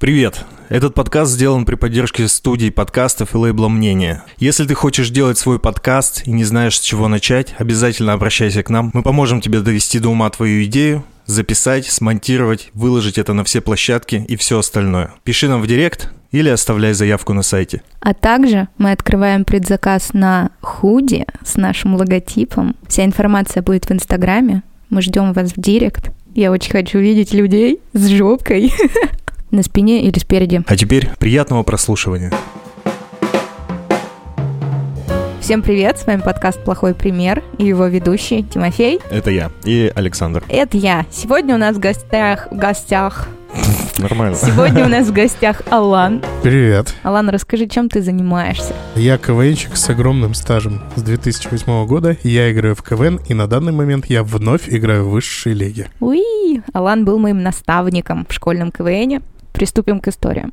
Привет! Этот подкаст сделан при поддержке студии подкастов и лейбла «Мнение». Если ты хочешь делать свой подкаст и не знаешь, с чего начать, обязательно обращайся к нам. Мы поможем тебе довести до ума твою идею, записать, смонтировать, выложить это на все площадки и все остальное. Пиши нам в директ или оставляй заявку на сайте. А также мы открываем предзаказ на худи с нашим логотипом. Вся информация будет в Инстаграме. Мы ждем вас в директ. Я очень хочу видеть людей с жопкой на спине или спереди. А теперь приятного прослушивания. Всем привет, с вами подкаст «Плохой пример» и его ведущий Тимофей. Это я и Александр. Это я. Сегодня у нас в гостях, в гостях, Нормально. сегодня у нас в гостях Алан. Привет. Алан, расскажи, чем ты занимаешься? Я КВНщик с огромным стажем. С 2008 года я играю в КВН, и на данный момент я вновь играю в высшей лиге. Уи! Алан был моим наставником в школьном КВНе. Приступим к историям.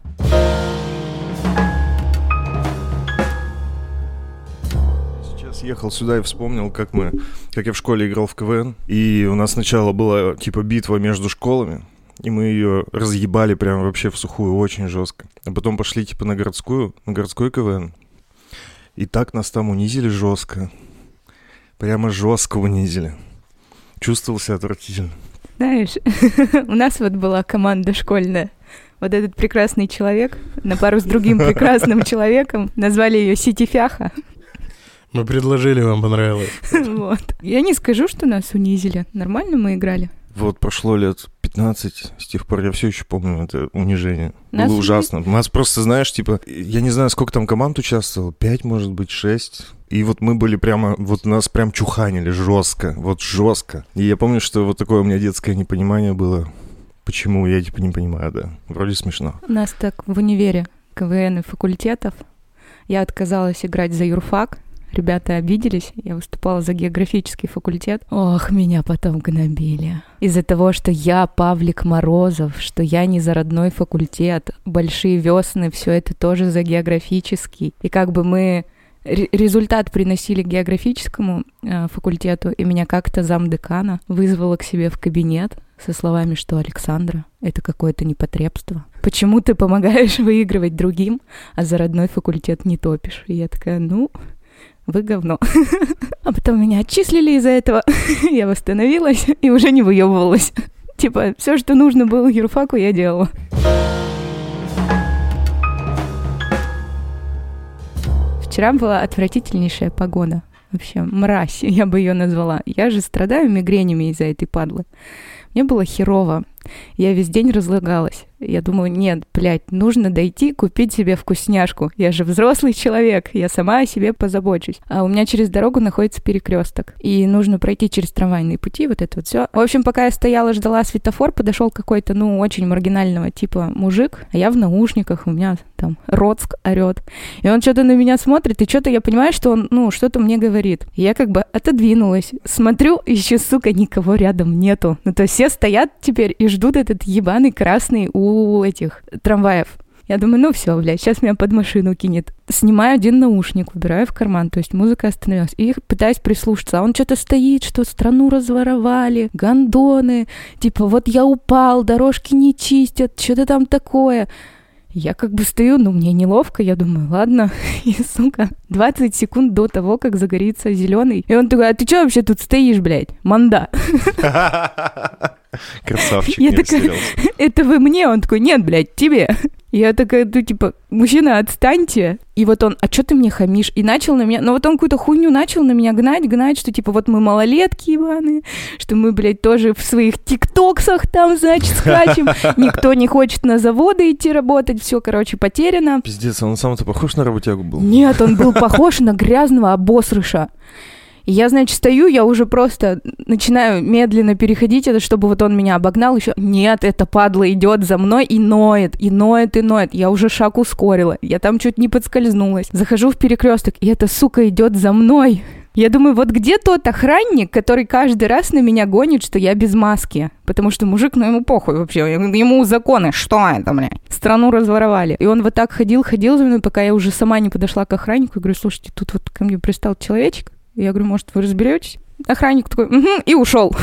Сейчас ехал сюда и вспомнил, как мы, как я в школе играл в КВН, и у нас сначала была типа битва между школами, и мы ее разъебали прям вообще в сухую, очень жестко. А потом пошли типа на городскую, на городской КВН, и так нас там унизили жестко, прямо жестко унизили. Чувствовал себя отвратительно. Знаешь, у нас вот была команда школьная. Вот этот прекрасный человек на пару с другим прекрасным человеком назвали ее Ситифяха. Мы предложили, вам понравилось. Вот. Я не скажу, что нас унизили. Нормально мы играли. Вот прошло лет 15, с тех пор я все еще помню это унижение. Нас Было ужасно. У нас просто, знаешь, типа, я не знаю, сколько там команд участвовало, 5, может быть, 6. И вот мы были прямо, вот нас прям чуханили жестко, вот жестко. И я помню, что вот такое у меня детское непонимание было. Почему, я типа не понимаю, да. Вроде смешно. У нас так в универе КВН и факультетов. Я отказалась играть за юрфак. Ребята обиделись, я выступала за географический факультет. Ох, меня потом гнобили. Из-за того, что я Павлик Морозов, что я не за родной факультет, большие весны, все это тоже за географический. И как бы мы результат приносили географическому э, факультету, и меня как-то замдекана вызвала к себе в кабинет со словами, что Александра, это какое-то непотребство. Почему ты помогаешь выигрывать другим, а за родной факультет не топишь? И я такая, ну, вы говно. А потом меня отчислили из-за этого. Я восстановилась и уже не выебывалась. Типа, все, что нужно было юрфаку, я делала. Вчера была отвратительнейшая погода. Вообще, мразь, я бы ее назвала. Я же страдаю мигренями из-за этой падлы. Мне было херово. Я весь день разлагалась. Я думаю, нет, блядь, нужно дойти купить себе вкусняшку. Я же взрослый человек, я сама о себе позабочусь. А у меня через дорогу находится перекресток. И нужно пройти через трамвайные пути, вот это вот все. В общем, пока я стояла, ждала светофор, подошел какой-то, ну, очень маргинального типа мужик, а я в наушниках, у меня там Роцк орет. И он что-то на меня смотрит, и что-то я понимаю, что он, ну, что-то мне говорит. И я как бы отодвинулась. Смотрю, еще, сука, никого рядом нету. Ну, то есть все стоят теперь и ждут этот ебаный красный у этих трамваев. Я думаю, ну все, блядь, сейчас меня под машину кинет. Снимаю один наушник, убираю в карман, то есть музыка остановилась. И пытаюсь прислушаться. А он что-то стоит, что страну разворовали, гондоны, типа вот я упал, дорожки не чистят, что-то там такое. Я как бы стою, ну, мне неловко, я думаю, ладно, и, сука, 20 секунд до того, как загорится зеленый. И он такой, а ты что вообще тут стоишь, блядь, манда? Красавчик, Я такая-. Это вы мне? Он такой, нет, блядь, тебе. Я такая, ну, типа, мужчина, отстаньте. И вот он, а что ты мне хамишь? И начал на меня, ну вот он какую-то хуйню начал на меня гнать, гнать, что типа вот мы малолетки ебаные, что мы, блядь, тоже в своих тиктоксах там, значит, скачем. Никто не хочет на заводы идти работать, все, короче, потеряно. Пиздец, он сам-то похож на работягу был? Нет, он был похож на грязного обосрыша. И я, значит, стою, я уже просто начинаю медленно переходить это, чтобы вот он меня обогнал еще. Нет, эта падла идет за мной и ноет, и ноет, и ноет. Я уже шаг ускорила. Я там чуть не подскользнулась. Захожу в перекресток, и эта сука идет за мной. Я думаю, вот где тот охранник, который каждый раз на меня гонит, что я без маски? Потому что мужик, ну ему похуй вообще, ему законы, что это, бля? Страну разворовали. И он вот так ходил, ходил за мной, пока я уже сама не подошла к охраннику и говорю, слушайте, тут вот ко мне пристал человечек. Я говорю, может, вы разберетесь? Охранник такой, «Мгм», и ушел.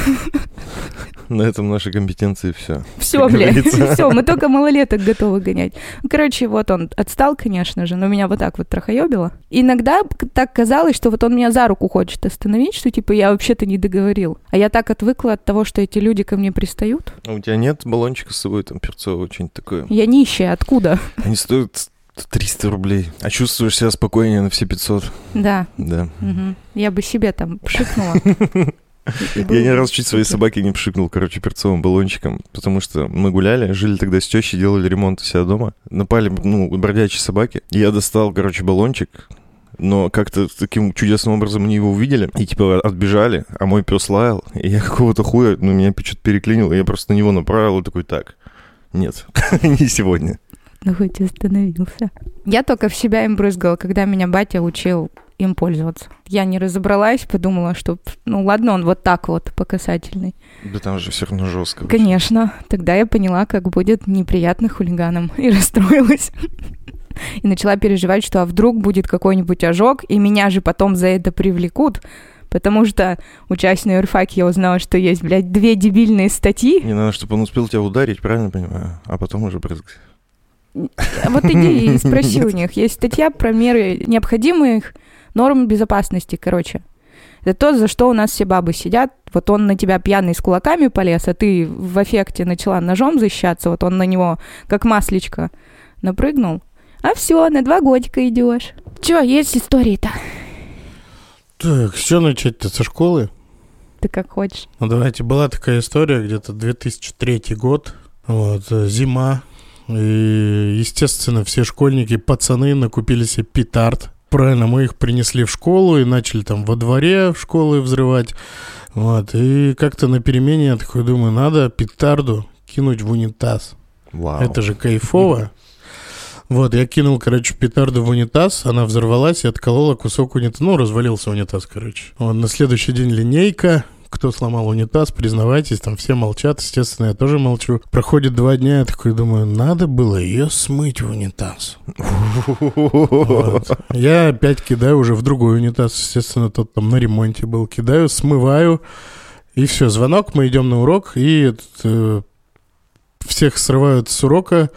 На этом наши компетенции все. Все, блядь, все, мы только малолеток готовы гонять. Ну, Короче, вот он отстал, конечно же, но меня вот так вот трахоебило. Иногда так казалось, что вот он меня за руку хочет остановить, что типа я вообще-то не договорил. А я так отвыкла от того, что эти люди ко мне пристают. А у тебя нет баллончика с собой, там, перцового, что-нибудь такое? Я нищая, откуда? Они стоят 300 рублей. А чувствуешь себя спокойнее на все 500. Да, Да. мгм. я бы себе там пшикнула. Я ни разу чуть своей собаке не пшикнул, короче, перцовым баллончиком, потому что мы гуляли, жили тогда с тещей, делали ремонт у себя дома. Напали, ну, бродячие собаки. Я достал, короче, баллончик, но как-то таким чудесным образом они его увидели и, типа, отбежали, а мой пес лаял, и я какого-то хуя, ну, меня что-то переклинило, и я просто на него направил и такой, так, нет, не сегодня. Ну, хоть остановился. Я только в себя им брызгала, когда меня батя учил им пользоваться. Я не разобралась, подумала, что, ну ладно, он вот так вот по касательной. Да там же все равно жестко. Конечно, тогда я поняла, как будет неприятно хулиганам, и расстроилась. И начала переживать, что а вдруг будет какой-нибудь ожог, и меня же потом за это привлекут, потому что, учась на юрфаке, я узнала, что есть, блядь, две дебильные статьи. Не надо, чтобы он успел тебя ударить, правильно понимаю? А потом уже брызгать. А Вот иди и спроси у них. Есть статья про меры необходимых норм безопасности, короче. Это то, за что у нас все бабы сидят. Вот он на тебя пьяный с кулаками полез, а ты в эффекте начала ножом защищаться. Вот он на него, как маслечко, напрыгнул. А все, на два годика идешь. Че, есть истории-то? Так, что начать-то со школы? Ты как хочешь. Ну, давайте, была такая история, где-то 2003 год, вот, э, зима, и, естественно, все школьники, пацаны накупили себе петард. Правильно, мы их принесли в школу и начали там во дворе школы взрывать. Вот, и как-то на перемене я такой думаю, надо петарду кинуть в унитаз. Вау. Это же кайфово. Вот, я кинул, короче, петарду в унитаз, она взорвалась и отколола кусок унитаза. Ну, развалился унитаз, короче. Вот, на следующий день линейка. Кто сломал унитаз, признавайтесь, там все молчат, естественно, я тоже молчу. Проходит два дня, я такой думаю, надо было ее смыть в унитаз. Я опять кидаю уже в другой унитаз, естественно, тот там на ремонте был. Кидаю, смываю, и все, звонок, мы идем на урок, и э, всех срывают с урока,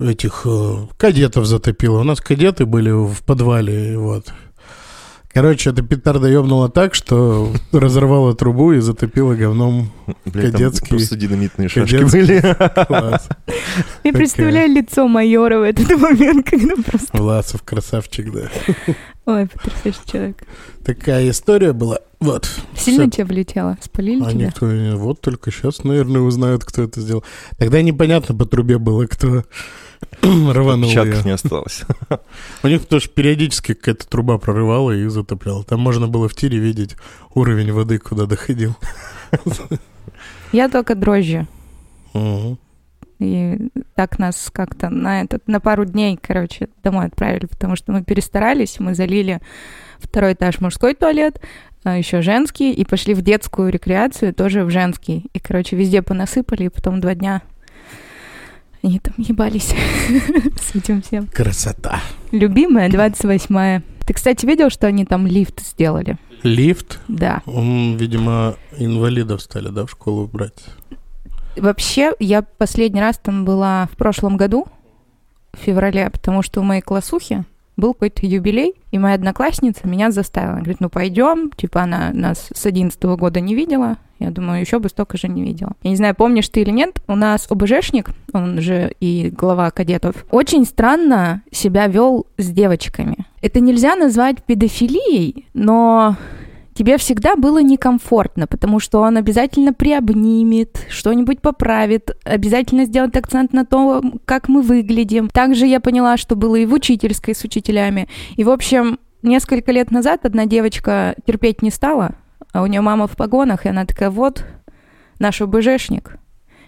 этих э, кадетов затопило. У нас кадеты были в подвале, вот. Короче, эта петарда ёбнула так, что разорвала трубу и затопила говном Блядь, там кадетский- просто динамитные шашки кадетский. были. класс. Я представляю лицо майора в этот момент, когда просто... Власов красавчик, да. Ой, потрясающий человек. Такая история была. Вот. Сильно Всё. тебе влетело? Спалили А тебя? никто не... Вот только сейчас, наверное, узнают, кто это сделал. Тогда непонятно по трубе было, кто рванул Отпечатков не осталось. У них тоже периодически какая-то труба прорывала и затопляла. Там можно было в тире видеть уровень воды, куда доходил. Я только дрожжи. И так нас как-то на этот на пару дней, короче, домой отправили, потому что мы перестарались, мы залили второй этаж мужской туалет, а еще женский, и пошли в детскую рекреацию, тоже в женский. И, короче, везде понасыпали, и потом два дня они там ебались с этим всем. Красота. Любимая 28-я. Ты, кстати, видел, что они там лифт сделали? Лифт. Да. Он, видимо, инвалидов стали, да, в школу брать. Вообще, я последний раз там была в прошлом году, в феврале, потому что у моей классухи был какой-то юбилей, и моя одноклассница меня заставила. Говорит, ну пойдем, типа она нас с 11 года не видела, я думаю, еще бы столько же не видела. Я не знаю, помнишь ты или нет, у нас ОБЖшник, он же и глава кадетов, очень странно себя вел с девочками. Это нельзя назвать педофилией, но тебе всегда было некомфортно, потому что он обязательно приобнимет, что-нибудь поправит, обязательно сделает акцент на то, как мы выглядим. Также я поняла, что было и в учительской с учителями. И, в общем, несколько лет назад одна девочка терпеть не стала, а у нее мама в погонах, и она такая, вот, наш ОБЖшник,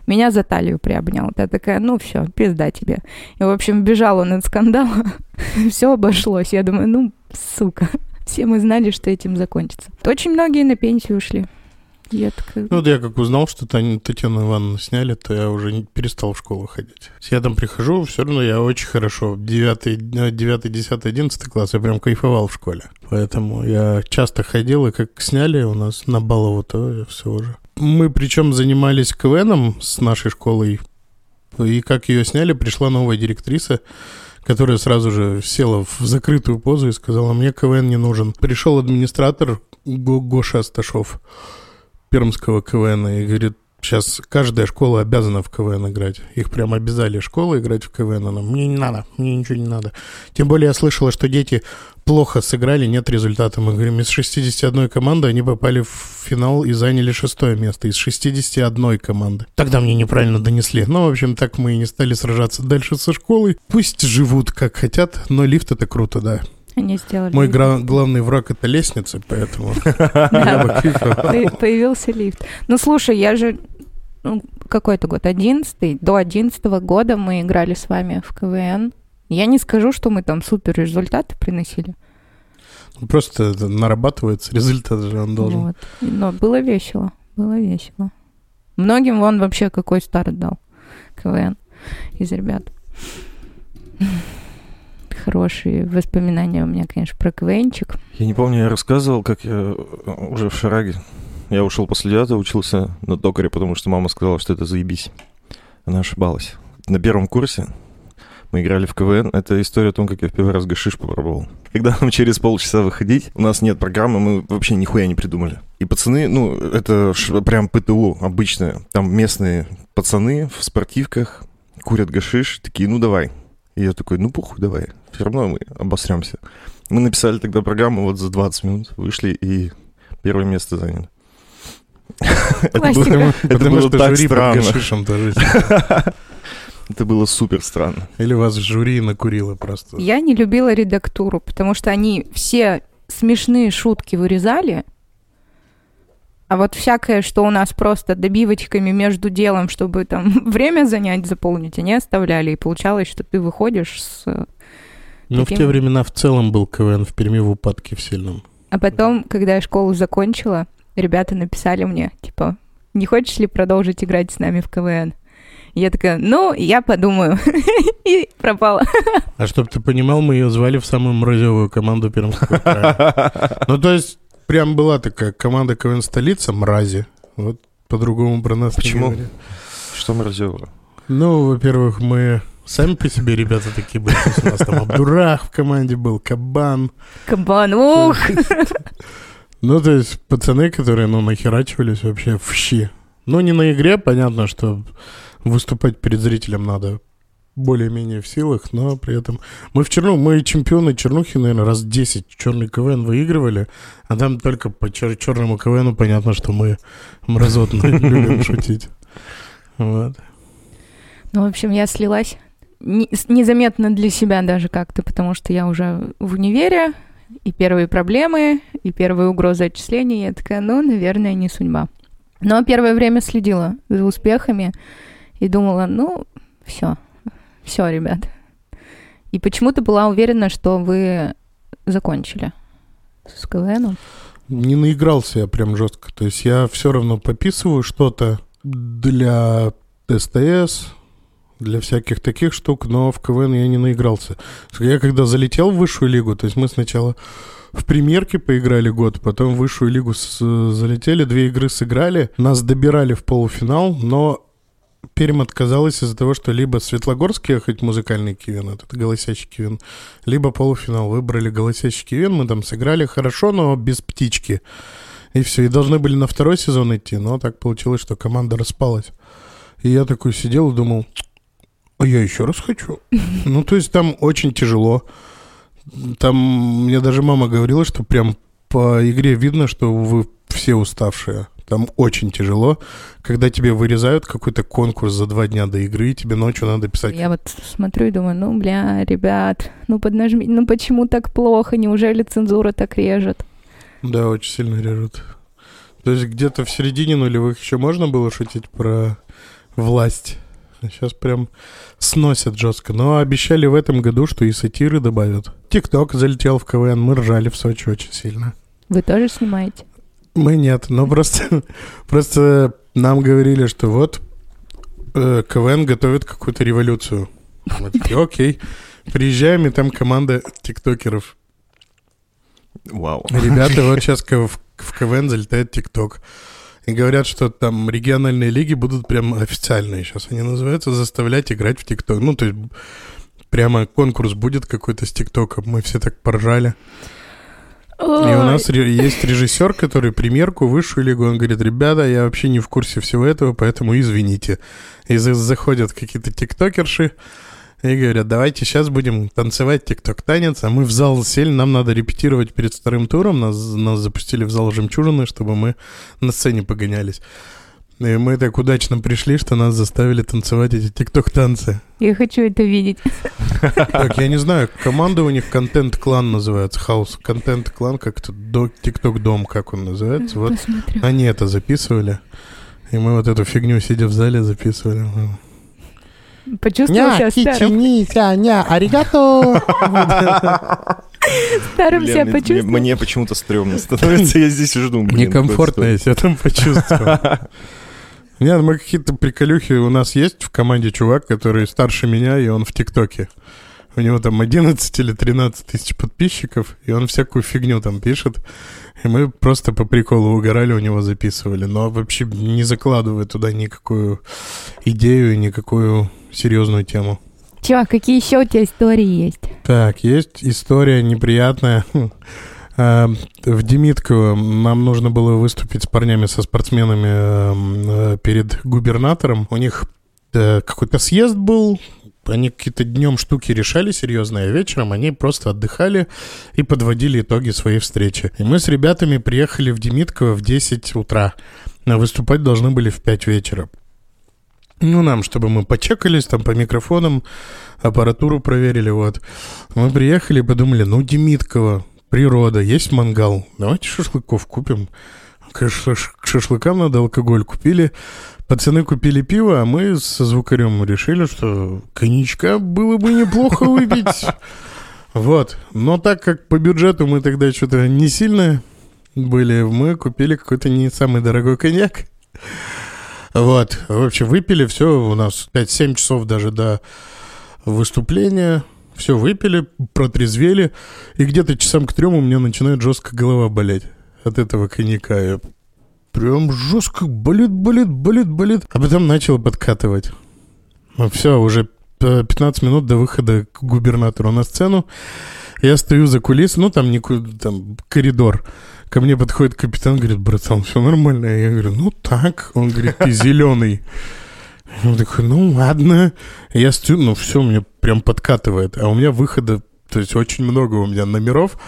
меня за талию приобнял. Я такая, ну все, пизда тебе. И, в общем, бежал он от скандала. все обошлось. Я думаю, ну, сука. Все мы знали, что этим закончится. Очень многие на пенсию ушли. Я такая... Ну, вот я как узнал, что Татьяну Ивановну сняли, то я уже не перестал в школу ходить. Я там прихожу, все равно я очень хорошо. 9, 9 10, 11 класс я прям кайфовал в школе. Поэтому я часто ходил, и как сняли у нас на Балову, то все уже. Мы причем занимались КВНом с нашей школой, и как ее сняли, пришла новая директриса, которая сразу же села в закрытую позу и сказала, мне КВН не нужен. Пришел администратор Го- Гоша Асташов пермского КВН и говорит, сейчас каждая школа обязана в КВН играть. Их прям обязали школы играть в КВН. Она, мне не надо, мне ничего не надо. Тем более я слышала, что дети плохо сыграли, нет результата. Мы говорим, из 61 команды они попали в финал и заняли шестое место из 61 команды. Тогда мне неправильно донесли. Ну, в общем, так мы и не стали сражаться дальше со школой. Пусть живут как хотят, но лифт это круто, да. Они сделали... Мой гра- главный враг это лестница, поэтому Появился лифт. Ну, слушай, я же... ну, какой-то год, одиннадцатый. До одиннадцатого года мы играли с вами в КВН. Я не скажу, что мы там супер результаты приносили. Просто это нарабатывается, результат же он должен. Вот. Но было весело. Было весело. Многим вон вообще какой старт дал КВН из ребят. Хорошие воспоминания у меня, конечно, про КВНчик. Я не помню, я рассказывал, как я э, уже в Шараге. Я ушел после девятого, учился на токаре, потому что мама сказала, что это заебись. Она ошибалась. На первом курсе мы играли в КВН. Это история о том, как я в первый раз гашиш попробовал. Когда нам через полчаса выходить, у нас нет программы, мы вообще нихуя не придумали. И пацаны, ну, это прям ПТУ обычное. Там местные пацаны в спортивках курят гашиш, такие, ну давай. И я такой, ну похуй, давай. Все равно мы обосремся. Мы написали тогда программу вот за 20 минут, вышли и первое место заняли. Это было- Классика. это было так странно. Это было супер странно. Или вас жюри накурило просто. Я не любила редактуру, потому что они все смешные шутки вырезали, а вот всякое, что у нас просто добивочками между делом, чтобы там время занять, заполнить, они оставляли. И получалось, что ты выходишь с... Ну, в Таким- те времена в целом был КВН в Перми в упадке в сильном. А потом, когда я школу закончила, ребята написали мне, типа, не хочешь ли продолжить играть с нами в КВН? Я такая, ну, я подумаю. И пропала. А чтоб ты понимал, мы ее звали в самую мразевую команду Пермского края. Ну, то есть, прям была такая команда КВН столица, мрази. Вот по-другому про нас не Почему? Что мразево? Ну, во-первых, мы сами по себе ребята такие были. У нас там Абдурах в команде был, Кабан. Кабан, ух! Ну, то есть пацаны, которые, ну, нахерачивались вообще в щи. Ну, не на игре, понятно, что выступать перед зрителем надо более-менее в силах, но при этом... Мы в Черну, мы чемпионы Чернухи, наверное, раз 10 черный КВН выигрывали, а там только по чер- черному КВНу понятно, что мы мразотно любим шутить. Вот. Ну, в общем, я слилась незаметно для себя даже как-то, потому что я уже в универе, и первые проблемы, и первые угрозы отчислений. Я такая, ну, наверное, не судьба. Но первое время следила за успехами и думала, ну, все, все, ребят. И почему-то была уверена, что вы закончили с КВНом. Не наигрался я прям жестко. То есть я все равно пописываю что-то для СТС, для всяких таких штук, но в КВН я не наигрался. Я когда залетел в высшую лигу, то есть мы сначала в премьерке поиграли год, потом в высшую лигу с- залетели, две игры сыграли, нас добирали в полуфинал, но Пермь отказалась из-за того, что либо Светлогорск ехать музыкальный кивен, этот голосящий кивен, либо полуфинал. Выбрали голосящий кивен, мы там сыграли хорошо, но без птички. И все, и должны были на второй сезон идти, но так получилось, что команда распалась. И я такой сидел и думал, а я еще раз хочу. Ну, то есть там очень тяжело. Там мне даже мама говорила, что прям по игре видно, что вы все уставшие. Там очень тяжело, когда тебе вырезают какой-то конкурс за два дня до игры, и тебе ночью надо писать. Я вот смотрю и думаю, ну, бля, ребят, ну, поднажми, ну, почему так плохо? Неужели цензура так режет? Да, очень сильно режут. То есть где-то в середине нулевых еще можно было шутить про власть. Сейчас прям сносят жестко. Но обещали в этом году, что и сатиры добавят. Тикток залетел в КВН, мы ржали в Сочи очень сильно. Вы тоже снимаете? Мы нет, но просто, просто нам говорили, что вот э, КВН готовит какую-то революцию. Мы такие, окей. Приезжаем, и там команда тиктокеров. Вау. Ребята, вот сейчас в, в КВН залетает ТикТок. И говорят, что там региональные лиги будут прям официальные сейчас они называются, заставлять играть в ТикТок. Ну, то есть прямо конкурс будет какой-то с ТикТоком. Мы все так поржали. И у нас есть режиссер, который примерку высшую лигу, он говорит, ребята, я вообще не в курсе всего этого, поэтому извините. И за- заходят какие-то тиктокерши и говорят, давайте сейчас будем танцевать тикток-танец, а мы в зал сели, нам надо репетировать перед вторым туром, нас, нас запустили в зал «Жемчужины», чтобы мы на сцене погонялись. И мы так удачно пришли, что нас заставили танцевать эти тикток-танцы. Я хочу это видеть. Так, я не знаю, команда у них контент-клан называется, хаус. Контент-клан, как-то до тикток-дом, как он называется. Вот Посмотрю. они это записывали. И мы вот эту фигню, сидя в зале, записывали. Почувствовал себя старым. ня, ня, аригато. Старым себя мне- почувствовал. Мне почему-то стрёмно становится, я здесь жду. блин, Некомфортно я себя там почувствовал. Нет, мы какие-то приколюхи. У нас есть в команде чувак, который старше меня, и он в ТикТоке. У него там 11 или 13 тысяч подписчиков, и он всякую фигню там пишет. И мы просто по приколу угорали, у него записывали. Но вообще не закладывая туда никакую идею и никакую серьезную тему. Чувак, какие еще у тебя истории есть? Так, есть история неприятная. А, В Демитково нам нужно было выступить с парнями, со спортсменами эм, э, перед губернатором. У них э, какой-то съезд был, они какие-то днем штуки решали серьезные, а вечером они просто отдыхали и подводили итоги своей встречи. И мы с ребятами приехали в Демитково в 10 утра, а выступать должны были в 5 вечера. Ну, нам, чтобы мы почекались там по микрофонам, аппаратуру проверили, вот. Мы приехали и подумали, ну, Демитково, природа, есть мангал, давайте шашлыков купим. К шашлыкам надо алкоголь. Купили, пацаны купили пиво, а мы со звукарем решили, что коньячка было бы неплохо выпить. Вот. Но так как по бюджету мы тогда что-то не сильно были, мы купили какой-то не самый дорогой коньяк. Вот. В общем, выпили все у нас 5-7 часов даже до выступления. Все выпили, протрезвели. И где-то часам к трем у меня начинает жестко голова болеть от этого коньяка. Я прям жестко болит, болит, болит, болит. А потом начал подкатывать. Ну все, уже п- 15 минут до выхода к губернатору на сцену. Я стою за кулисами, ну там, никуда, там коридор. Ко мне подходит капитан, говорит, братан, все нормально? Я говорю, ну так. Он говорит, ты зеленый. Я такой, ну ладно. Я стою, ну все, мне прям подкатывает. А у меня выхода, то есть очень много у меня номеров.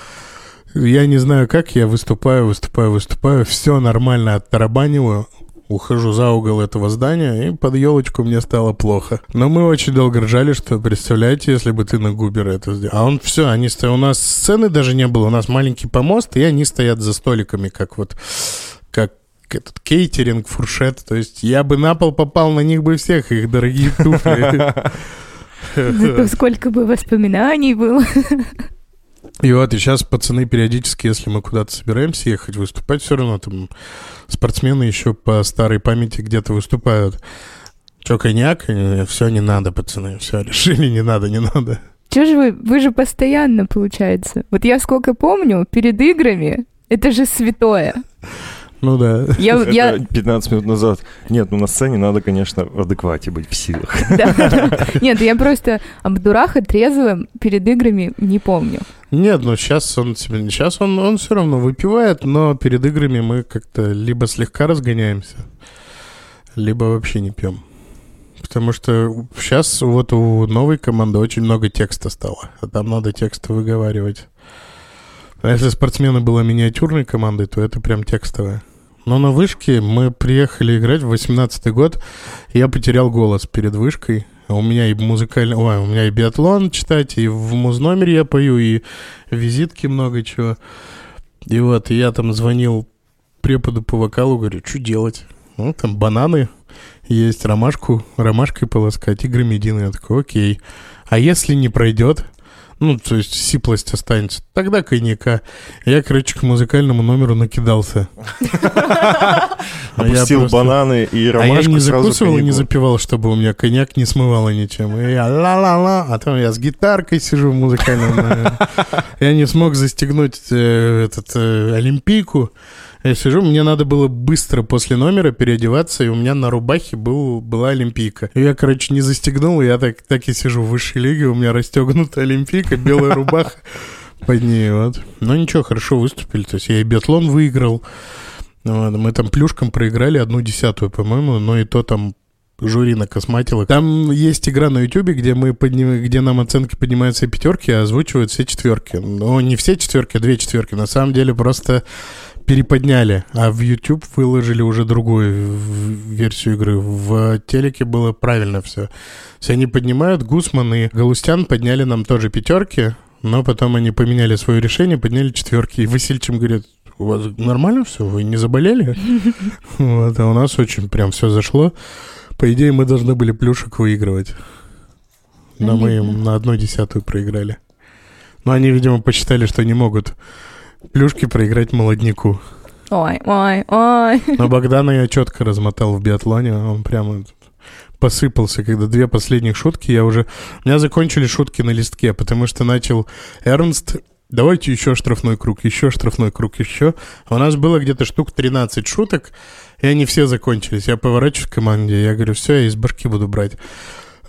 Я не знаю как, я выступаю, выступаю, выступаю. Все нормально оттарабаниваю. Ухожу за угол этого здания, и под елочку мне стало плохо. Но мы очень долго ржали, что, представляете, если бы ты на Губера это сделал. А он все, они стоят. У нас сцены даже не было. У нас маленький помост, и они стоят за столиками, как вот, как этот кейтеринг, фуршет. То есть я бы на пол попал на них бы всех, их дорогие туфли. Зато сколько бы воспоминаний было. И вот, и сейчас пацаны периодически, если мы куда-то собираемся ехать выступать, все равно там спортсмены еще по старой памяти где-то выступают. Че, коньяк? Все, не надо, пацаны, все, решили, не надо, не надо. Че же вы, вы же постоянно, получается. Вот я сколько помню, перед играми, это же святое. Ну да. Я, Это я, 15 минут назад. Нет, ну на сцене надо, конечно, в адеквате быть в силах. Нет, я просто Абдураха трезвым перед играми не помню. Нет, ну сейчас он себе, сейчас он, он все равно выпивает, но перед играми мы как-то либо слегка разгоняемся, либо вообще не пьем. Потому что сейчас вот у новой команды очень много текста стало, а там надо тексты выговаривать. А если спортсмены была миниатюрной командой, то это прям текстовая. Но на вышке мы приехали играть в 18 год, я потерял голос перед вышкой. У меня и музыкальный... Ой, у меня и биатлон читать, и в музномере я пою, и визитки много чего. И вот, я там звонил преподу по вокалу, говорю, что делать? Ну, там бананы есть, ромашку, ромашкой полоскать и громедины. Я такой, окей. А если не пройдет? Ну, то есть сиплость останется. Тогда коньяка. Я, короче, к музыкальному номеру накидался. А Опустил бананы и А я ромашку не закусывал и не запивал, чтобы у меня коньяк не смывало ничем. И я ла-ла-ла, а там я с гитаркой сижу в музыкальном номере. Я не смог застегнуть э, этот э, олимпийку. Я сижу, мне надо было быстро после номера переодеваться, и у меня на рубахе был, была олимпийка. И я, короче, не застегнул, я так, так и сижу в высшей лиге, у меня расстегнута олимпийка, белая рубаха под ней, вот. Но ничего, хорошо выступили, то есть я и биатлон выиграл, вот, мы там плюшкам проиграли одну десятую, по-моему, но и то там жюри накосматило. Там есть игра на Ютубе, где мы подним... где нам оценки поднимаются и пятерки, а озвучивают все четверки. Но не все четверки, а две четверки. На самом деле просто переподняли, а в YouTube выложили уже другую версию игры. В телеке было правильно все. То есть они поднимают, Гусман и Галустян подняли нам тоже пятерки, но потом они поменяли свое решение, подняли четверки. И Васильчим говорит, у вас нормально все, вы не заболели? Вот, а у нас очень прям все зашло. По идее, мы должны были плюшек выигрывать. Но мы им на одну десятую проиграли. Но они, видимо, посчитали, что не могут плюшки проиграть молодняку. Ой, ой, ой. Но Богдана я четко размотал в биатлоне. Он прямо посыпался, когда две последних шутки я уже... У меня закончили шутки на листке, потому что начал Эрнст Давайте еще штрафной круг, еще штрафной круг, еще. А у нас было где-то штук 13 шуток, и они все закончились. Я поворачиваюсь к команде, я говорю, все, я из башки буду брать.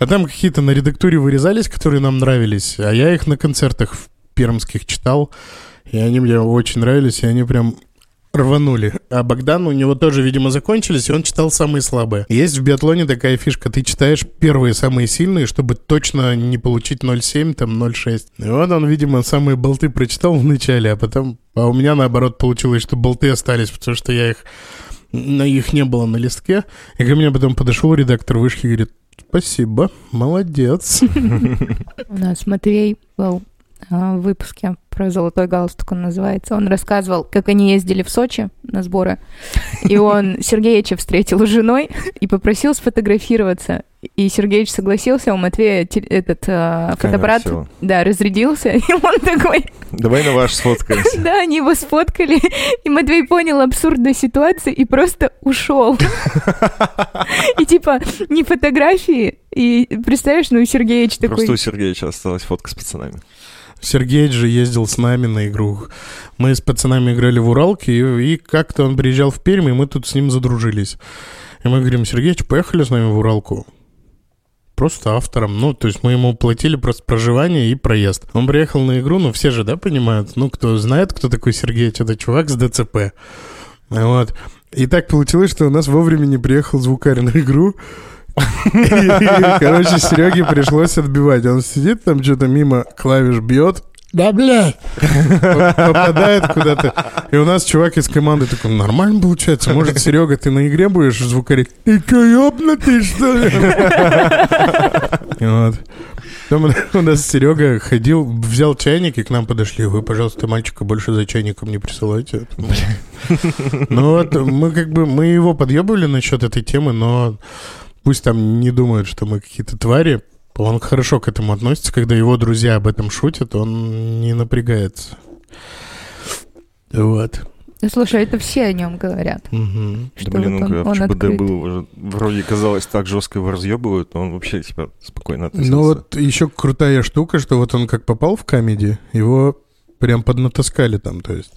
А там какие-то на редактуре вырезались, которые нам нравились, а я их на концертах в пермских читал, и они мне очень нравились, и они прям рванули. А Богдан, у него тоже, видимо, закончились, и он читал самые слабые. Есть в биатлоне такая фишка, ты читаешь первые самые сильные, чтобы точно не получить 0,7, там 0,6. И вот он, видимо, самые болты прочитал в начале, а потом... А у меня, наоборот, получилось, что болты остались, потому что я их... На их не было на листке. И ко мне потом подошел редактор вышки и говорит, спасибо, молодец. У нас Матвей был в выпуске про золотой галстук он называется. Он рассказывал, как они ездили в Сочи на сборы, и он Сергеича встретил с женой и попросил сфотографироваться. И Сергеич согласился, у Матвея этот а, фотоаппарат, да, разрядился, и он такой, Давай на ваш сфоткаемся. да, они его сфоткали, и Матвей понял абсурдность ситуации и просто ушел. И типа, не фотографии, и представляешь, ну, Сергеич такой... Просто у Сергеевича осталась фотка с пацанами. Сергей же ездил с нами на игру. Мы с пацанами играли в Уралке, и, и как-то он приезжал в Пермь, и мы тут с ним задружились. И мы говорим, Сергеич, поехали с нами в Уралку? Просто автором. Ну, то есть мы ему платили просто проживание и проезд. Он приехал на игру, ну, все же, да, понимают? Ну, кто знает, кто такой Сергеич, это чувак с ДЦП. Вот. И так получилось, что у нас вовремя не приехал звукарь на игру. Короче, Сереге пришлось отбивать. Он сидит там, что-то мимо клавиш бьет. Да, блядь! Попадает куда-то. И у нас чувак из команды такой, нормально получается. Может, Серега, ты на игре будешь звукарить? Ты ёбнутый, что ли? Вот. Потом у нас Серега ходил, взял чайник и к нам подошли. Вы, пожалуйста, мальчика больше за чайником не присылайте. Ну вот, мы как бы, мы его подъебывали насчет этой темы, но пусть там не думают, что мы какие-то твари. Он хорошо к этому относится. Когда его друзья об этом шутят, он не напрягается. Вот. Да слушай, это все о нем говорят. Мгм. Что Да блин, вот ну он- в он ЧБД открыт. был, уже вроде казалось так жестко его разъебывают, но он вообще себя спокойно относился. Ну вот еще крутая штука, что вот он как попал в комедии, его прям поднатаскали там, то есть...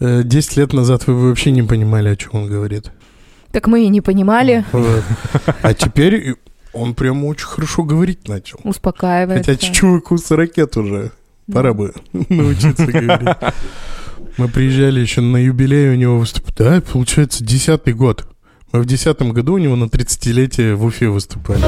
э, 10 лет назад вы вообще не понимали, о чем он говорит. Так мы и не понимали. А теперь он прям очень хорошо говорить начал. успокаивается. Хотя чуваку 40 лет уже. Пора бы научиться говорить. Мы приезжали еще на юбилей у него выступать. Да, получается, десятый год. Мы в десятом году у него на 30-летие в Уфе выступали.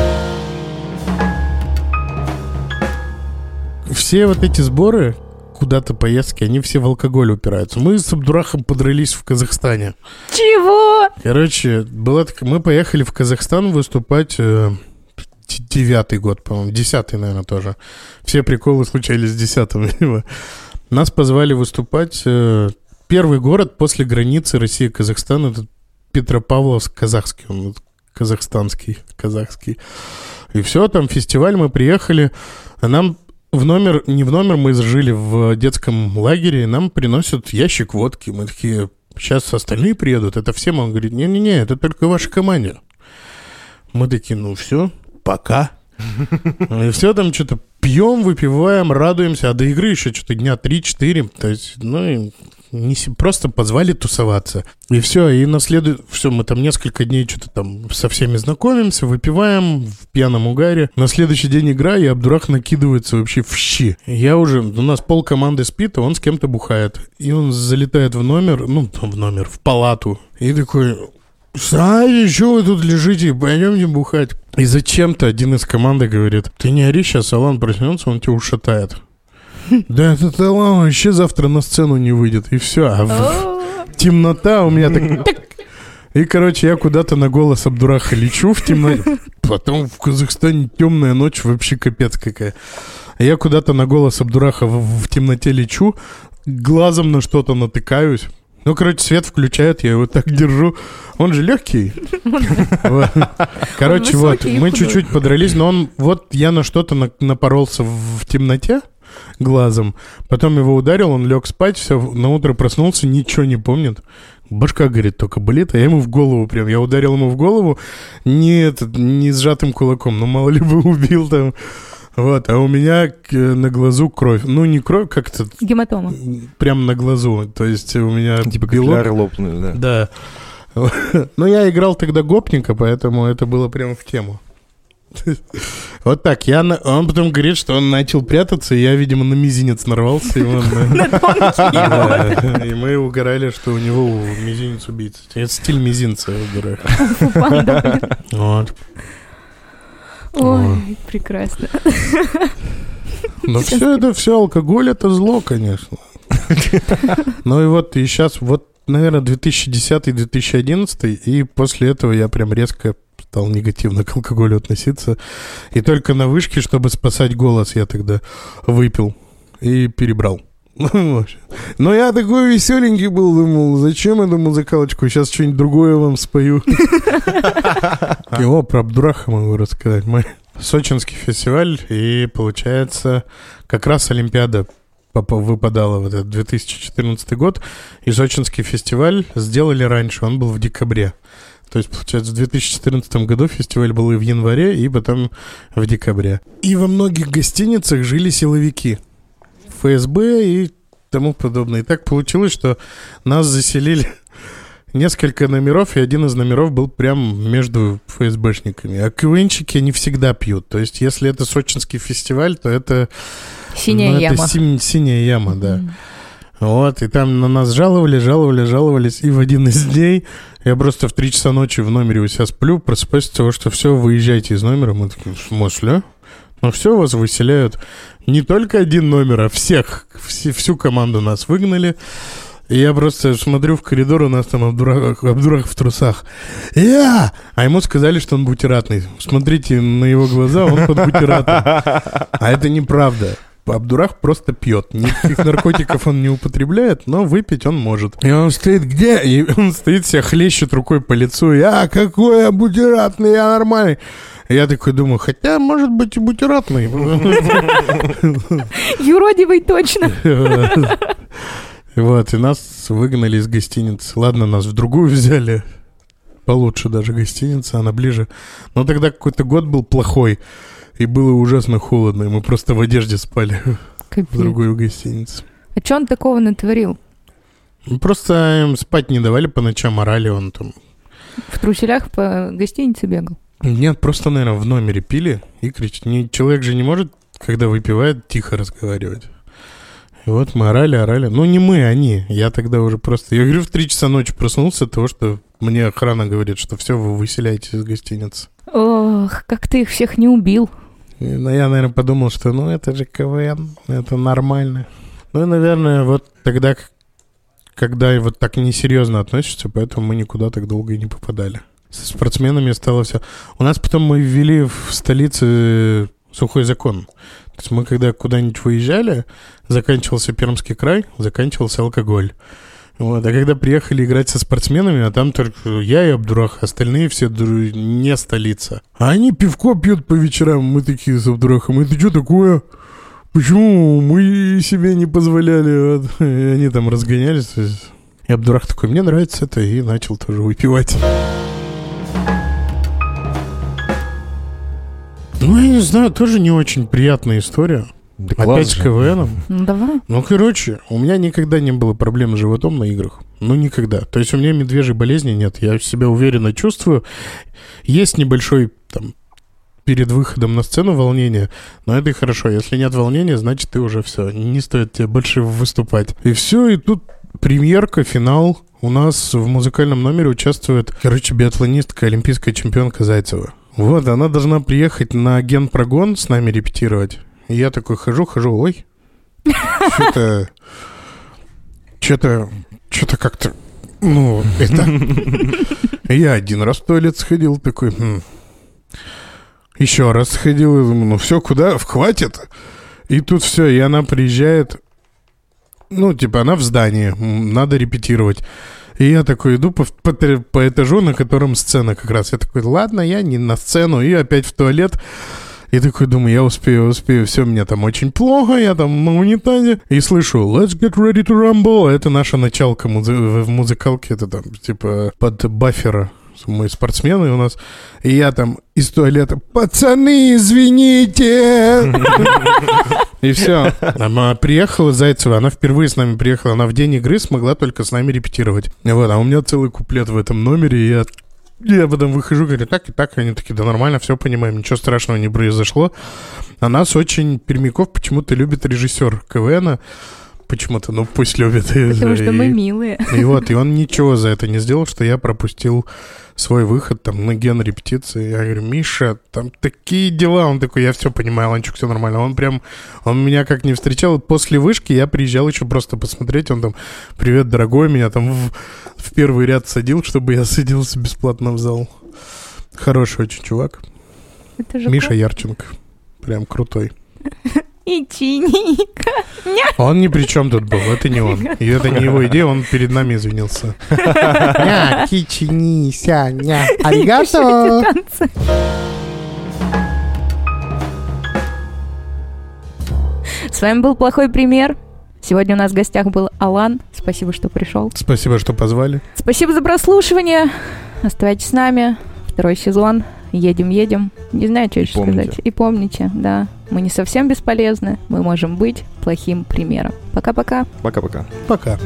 Все вот эти сборы, куда-то поездки, они все в алкоголь упираются. Мы с Абдурахом подрались в Казахстане. Чего? Короче, была такая... Мы поехали в Казахстан выступать э, девятый год, по-моему, десятый, наверное, тоже. Все приколы случались с десятым. Нас позвали выступать. э, первый город после границы России и Казахстана, это Петропавловск, казахский, он казахстанский, казахский. И все, там фестиваль, мы приехали, а нам в номер, не в номер, мы жили в детском лагере, и нам приносят ящик водки. Мы такие, сейчас остальные приедут, это всем. Он говорит, не-не-не, это только ваша команде. Мы такие, ну все, пока. И все там что-то пьем, выпиваем, радуемся, а до игры еще что-то дня 3-4. То есть, ну, не, просто позвали тусоваться. И все, и на следует... Все, мы там несколько дней что-то там со всеми знакомимся, выпиваем в пьяном угаре. На следующий день игра, и Абдурах накидывается вообще в щи. Я уже... У нас пол команды спит, а он с кем-то бухает. И он залетает в номер, ну, в номер, в палату. И такой... Знаете, что вы тут лежите? Пойдемте бухать. И зачем-то один из команды говорит, ты не ори сейчас, Алан проснется, он тебя ушатает. Да этот Алан вообще завтра на сцену не выйдет. И все. А темнота у меня так. И, короче, я куда-то на голос Абдураха лечу в темноте. Потом в Казахстане темная ночь, вообще капец какая. Я куда-то на голос Абдураха в, в темноте лечу, глазом на что-то натыкаюсь. Ну, короче, свет включают, я его так держу. Он же легкий. Короче, вот, мы чуть-чуть подрались, но он, вот я на что-то на- напоролся в, в темноте глазом, потом его ударил, он лег спать, все, на утро проснулся, ничего не помнит. Башка, говорит, только болит, а я ему в голову прям, я ударил ему в голову не, этот, не сжатым кулаком, ну мало ли бы убил там. Вот, а у меня к- на глазу кровь. Ну, не кровь, как-то Гематома. прям на глазу. То есть у меня Типа капилляры лопнули, да. да. Но я играл тогда гопника, поэтому это было прямо в тему. Вот так. Я на- Он потом говорит, что он начал прятаться, и я, видимо, на мизинец нарвался. И, он, э, и мы угорали, что у него мизинец убийца. Это стиль мизинца, я. Вот. Ой, прекрасно. Но все это, все алкоголь, это зло, конечно. Ну и вот, и сейчас, вот, наверное, 2010-2011, и после этого я прям резко стал негативно к алкоголю относиться. И только на вышке, чтобы спасать голос, я тогда выпил и перебрал. Ну. Но я такой веселенький был, думал, зачем эту музыкалочку, сейчас что-нибудь другое вам спою. И о, про Абдураха могу рассказать. Мы Сочинский фестиваль, и получается, как раз Олимпиада выпадала в этот 2014 год, и Сочинский фестиваль сделали раньше, он был в декабре. То есть, получается, в 2014 году фестиваль был и в январе, и потом в декабре. И во многих гостиницах жили силовики. ФСБ и тому подобное. И так получилось, что нас заселили несколько номеров, и один из номеров был прям между ФСБшниками. А КВНчики не всегда пьют. То есть, если это сочинский фестиваль, то это... Синяя ну, это яма. син- синяя яма, да. М. Вот, и там на нас жаловали, жаловали, жаловались. И в один из дней я просто в 3 часа ночи в номере у себя сплю, просыпаюсь от того, что все, выезжайте из номера. Мы такие, в смысле? Ну все, вас выселяют. Не только один номер, а всех. Все- всю команду нас выгнали. И я просто смотрю в коридор, у нас там Абдурах, Абдурах в трусах. Я! А ему сказали, что он бутератный. Смотрите на его глаза, он под бутератом. А это неправда. Абдурах просто пьет. Никаких наркотиков он не употребляет, но выпить он может. И он стоит где? И он стоит себя хлещет рукой по лицу. Я какой я бутератный, я нормальный. Я такой думаю, хотя, может быть, и бутератный. Юродивый точно. Вот, и нас выгнали из гостиницы. Ладно, нас в другую взяли. Получше даже гостиница, она ближе. Но тогда какой-то год был плохой. И было ужасно холодно. И мы просто в одежде спали в Капец. другую гостиницу. А что он такого натворил? Ну, Просто им спать не давали по ночам, орали он там. В труселях по гостинице бегал. Нет, просто, наверное, в номере пили и кричат. Не, человек же не может, когда выпивает, тихо разговаривать. И вот мы орали, орали. Ну, не мы, они. Я тогда уже просто... Я говорю, в три часа ночи проснулся от того, что мне охрана говорит, что все, вы выселяетесь из гостиницы. Ох, как ты их всех не убил. И, ну, я, наверное, подумал, что ну это же КВН, это нормально. Ну и, наверное, вот тогда, когда вот так несерьезно относишься, поэтому мы никуда так долго и не попадали. Со спортсменами стало все. У нас потом мы ввели в столице сухой закон. То есть мы когда куда-нибудь выезжали, заканчивался Пермский край, заканчивался алкоголь. Вот, а когда приехали играть со спортсменами, а там только я и Абдурах, остальные все не столица. А они пивко пьют по вечерам, мы такие с Абдурахом, это что такое? почему мы себе не позволяли? Вот. И они там разгонялись. Я Абдурах такой, мне нравится это, и начал тоже выпивать. Ну, я не знаю, тоже не очень приятная история. Да Опять с. КВНом. Ну давай. Ну, короче, у меня никогда не было проблем с животом на играх. Ну, никогда. То есть у меня медвежьей болезни нет. Я себя уверенно чувствую. Есть небольшой там перед выходом на сцену волнение, но это и хорошо. Если нет волнения, значит, ты уже все. Не стоит тебе больше выступать. И все, и тут премьерка, финал. У нас в музыкальном номере участвует, короче, биатлонистка, олимпийская чемпионка Зайцева. Вот, она должна приехать на генпрогон с нами репетировать. И я такой хожу, хожу, ой, что-то... Что-то... Что-то как-то... Ну, это... Я один раз в туалет сходил, такой... «Хм». Еще раз сходил, ну все, куда? Хватит. И тут все, и она приезжает... Ну, типа, она в здании, надо репетировать. И я такой иду по, по, по этажу, на котором сцена как раз. Я такой, ладно, я не на сцену, и опять в туалет. И такой думаю, я успею, успею, все, мне там очень плохо, я там на унитазе. И слышу, let's get ready to rumble. Это наша началка музы- в музыкалке, это там, типа, под баффера. Мы спортсмены у нас. И я там из туалета, пацаны, извините. И все. Она приехала, Зайцева, она впервые с нами приехала. Она в день игры смогла только с нами репетировать. Вот, а у меня целый куплет в этом номере, и я я потом выхожу, говорю, так и так. Они такие, да нормально, все понимаем, ничего страшного не произошло. А нас очень Пермяков почему-то любит режиссер КВНа. Почему-то, ну пусть любит. Потому что мы И- милые. и вот, и он ничего за это не сделал, что я пропустил свой выход там на ген репетиции. Я говорю, Миша, там такие дела. Он такой, я все понимаю, Ланчук, все нормально. Он прям, он меня как не встречал. После вышки я приезжал еще просто посмотреть. Он там, привет, дорогой, меня там в, в первый ряд садил, чтобы я садился бесплатно в зал. Хороший очень чувак. Это же Миша класс. Ярченко. Прям крутой. И чиника. Он ни при чем тут был, это не он. И это не его идея, он перед нами извинился. Ня, кичи, ни, ся, ня. Аригато. С вами был плохой пример. Сегодня у нас в гостях был Алан. Спасибо, что пришел. Спасибо, что позвали. Спасибо за прослушивание. Оставайтесь с нами. Второй сезон. Едем, едем. Не знаю, что еще сказать. И помните, да, мы не совсем бесполезны. Мы можем быть плохим примером. Пока-пока. Пока-пока. Пока.